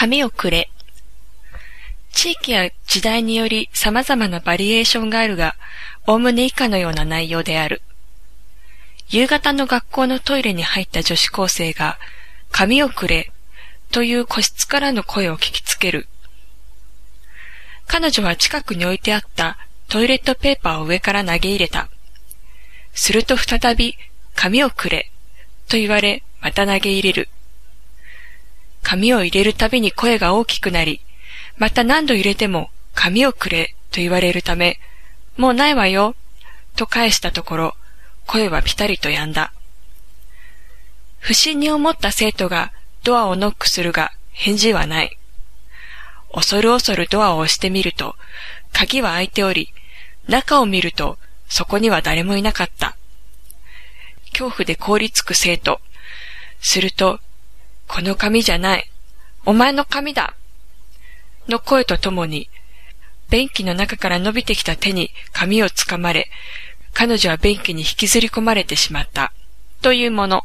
紙をくれ。地域や時代により様々なバリエーションがあるが、おおむね以下のような内容である。夕方の学校のトイレに入った女子高生が、紙をくれ、という個室からの声を聞きつける。彼女は近くに置いてあったトイレットペーパーを上から投げ入れた。すると再び、紙をくれ、と言われ、また投げ入れる。紙を入れるたびに声が大きくなり、また何度入れても、紙をくれ、と言われるため、もうないわよ、と返したところ、声はぴたりと止んだ。不審に思った生徒がドアをノックするが返事はない。恐る恐るドアを押してみると、鍵は開いており、中を見るとそこには誰もいなかった。恐怖で凍りつく生徒。すると、この紙じゃない。お前の紙だの声とともに、便器の中から伸びてきた手に紙をつかまれ、彼女は便器に引きずり込まれてしまった。というもの。